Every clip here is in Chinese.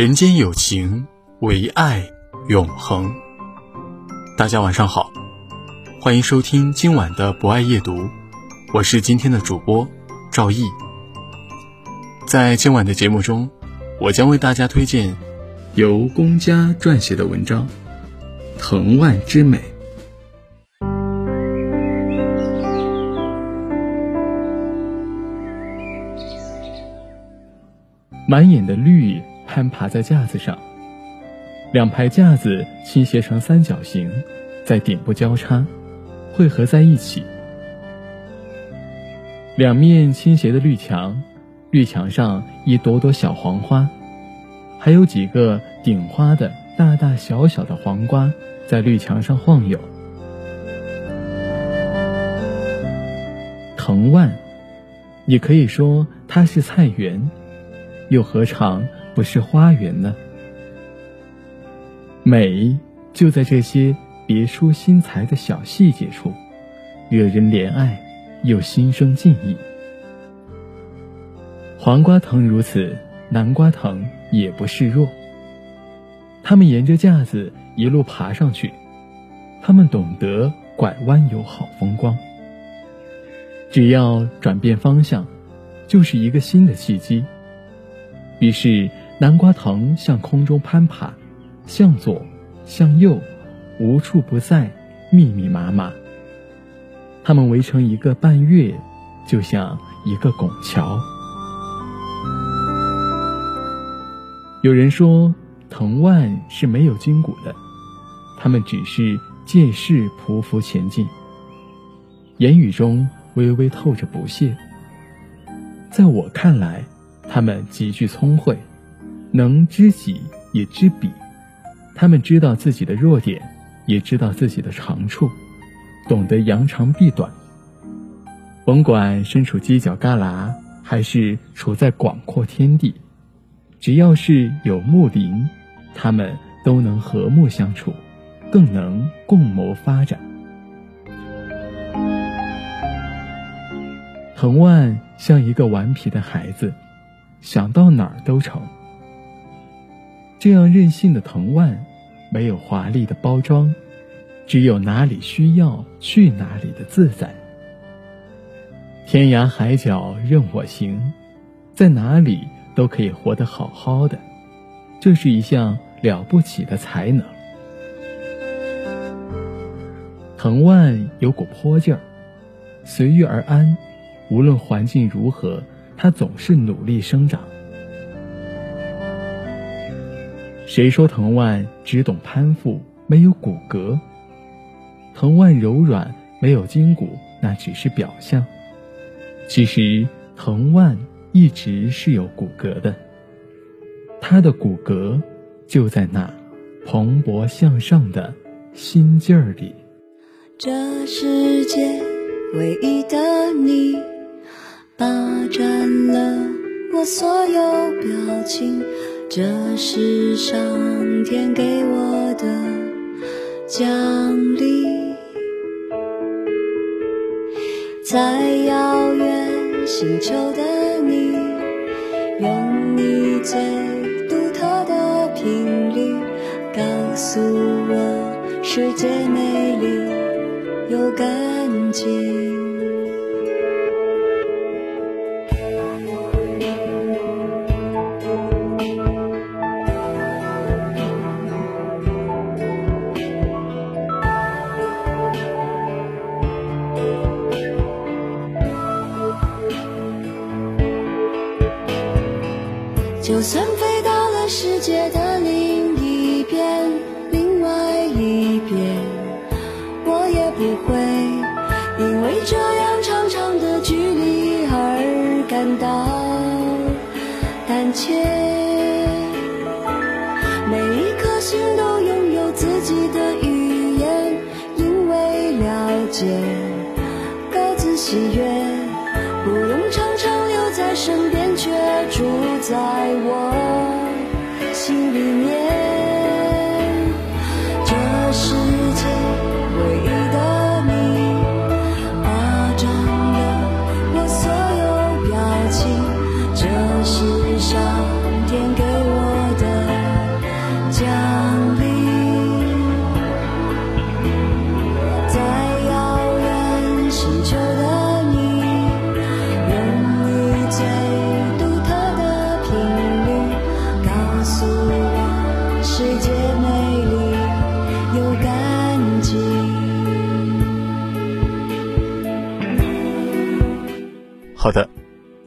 人间有情，唯爱永恒。大家晚上好，欢迎收听今晚的博爱夜读，我是今天的主播赵毅。在今晚的节目中，我将为大家推荐由龚家撰写的文章《藤蔓之美》。满眼的绿。攀爬在架子上，两排架子倾斜成三角形，在顶部交叉，汇合在一起。两面倾斜的绿墙，绿墙上一朵朵小黄花，还有几个顶花的大大小小的黄瓜在绿墙上晃悠。藤蔓，也可以说它是菜园，又何尝？不是花园呢，美就在这些别出心裁的小细节处，惹人怜爱，又心生敬意。黄瓜藤如此，南瓜藤也不示弱。他们沿着架子一路爬上去，他们懂得拐弯有好风光。只要转变方向，就是一个新的契机。于是。南瓜藤向空中攀爬，向左，向右，无处不在，密密麻麻。它们围成一个半月，就像一个拱桥。有人说，藤蔓是没有筋骨的，它们只是借势匍匐前进。言语中微微透着不屑。在我看来，他们极具聪慧。能知己也知彼，他们知道自己的弱点，也知道自己的长处，懂得扬长避短。甭管身处犄角旮旯，还是处在广阔天地，只要是有木林，他们都能和睦相处，更能共谋发展。藤蔓像一个顽皮的孩子，想到哪儿都成。这样任性的藤蔓，没有华丽的包装，只有哪里需要去哪里的自在。天涯海角任我行，在哪里都可以活得好好的，这是一项了不起的才能。藤蔓有股泼劲儿，随遇而安，无论环境如何，它总是努力生长。谁说藤蔓只懂攀附，没有骨骼？藤蔓柔软，没有筋骨，那只是表象。其实藤蔓一直是有骨骼的，它的骨骼就在那蓬勃向上的心劲儿里。这世界唯一的你，霸占了我所有表情。这是上天给我的奖励，在遥远星球的你，用你最独特的频率，告诉我世界美丽又干净。就算飞到了世界的另一边，另外一边，我也不会因为这样长长的距离而感到胆怯。每一颗心都拥有自己的语言，因为了解，各自喜悦，不用常常留在身边，却在我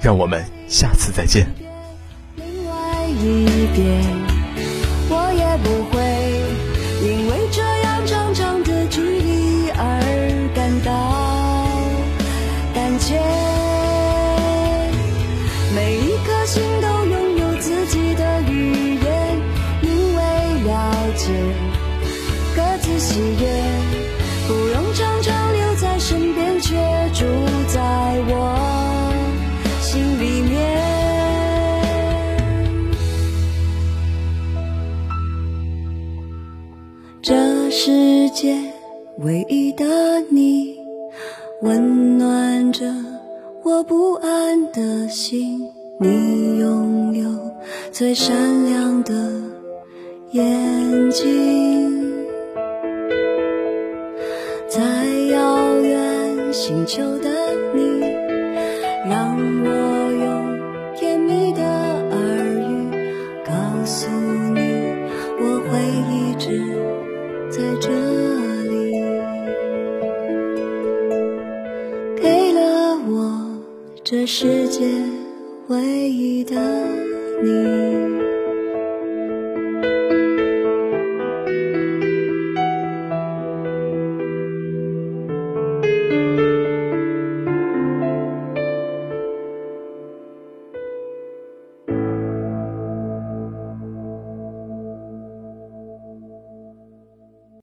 让我们下次再见。另外一边，我也不会因为这样长长的距离而感到胆怯。这世界唯一的你，温暖着我不安的心。你拥有最闪亮的眼睛，在遥远星球的你，让我在这里，给了我这世界唯一的你。